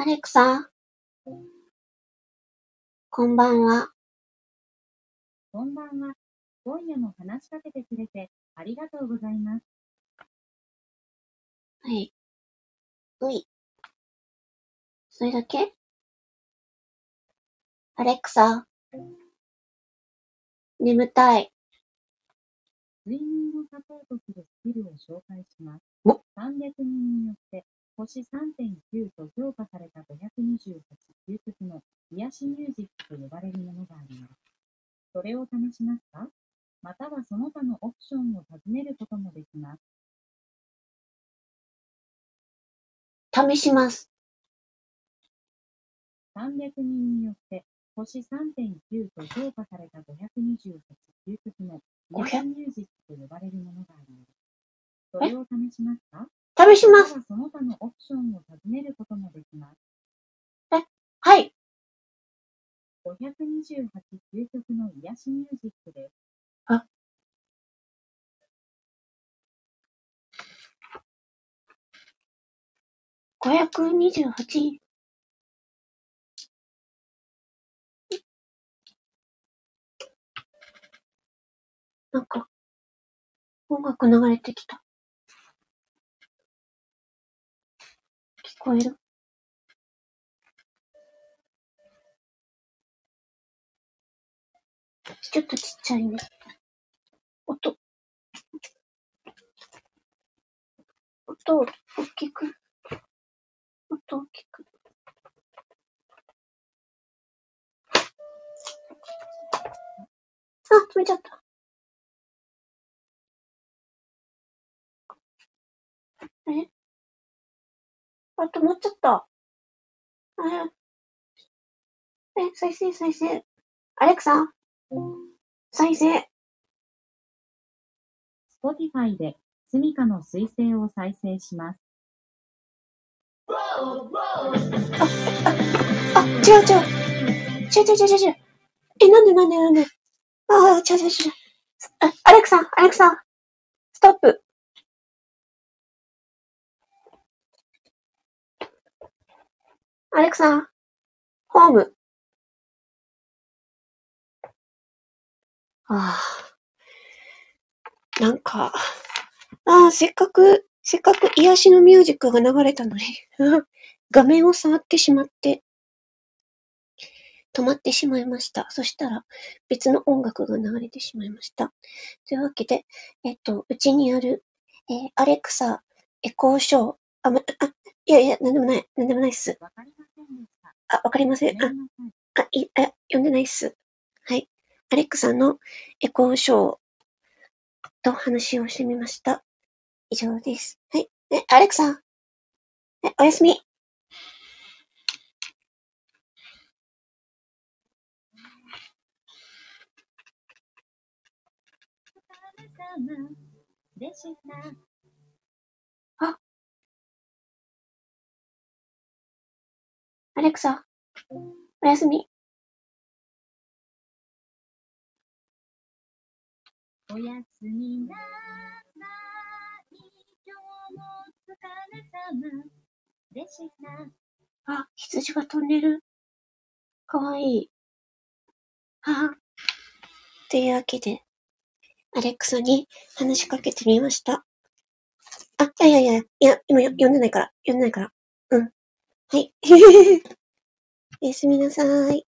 アレクサ、こんばんは。こんばんは。今夜も話しかけてくれてありがとうございます。はい。うい。それだけ？アレクサ、眠たい。睡眠をサポートするスキルを紹介します。お？300人によって星3.9と評価された528究極の癒しミュージックと呼ばれるものがあります。それを試しますか？またはその他のオプションを尋ねることもできます。試します。300人によって星3.9と評価された528究極の癒しミュージックと呼ばれるものがあります。それを試しますか？試します。その他のオプションを尋ねることもできます。はい。528究極の癒しミュージックです。528。なんか、音楽流れてきた。こえる？ちょっとちっちゃいね。音。音を大きく。音を大きく。あ、止めちゃった。えあ、止まっちゃった。あえ、再生再生。アレクサ再生。Spotify でスミカの彗星を再生します。あ、違う違う。違う違う違う違う。え、なんでなんでなんで？ああ、違う違う違う。あ、アレクサ、アレクサ、ストップ。レクサ、ホーム。ああ。なんか、ああ、せっかく、せっかく癒しのミュージックが流れたのに、画面を触ってしまって、止まってしまいました。そしたら別の音楽が流れてしまいました。というわけで、えっと、うちにある、えーアレクサ、エコーショー、あ、ま、あ、いやいや、なんでもない、なんでもないっす。あ、わかりません。あ。あ、い、あ、読んでないっす。はい。アレクサのエコーショーと話をしてみました。以上です。はい。え、アレクサ。え、おやすみ。でした。アレクサ。おやすみ。おやすみなさい。今日もお疲れ様でした。あ、羊が飛んでる。かわいい。はあ。というわけで、アレクサに話しかけてみました。あ、いやいやいや、いや、今よ読んでないから、読んでないから。うん。はい。おやすみなさい。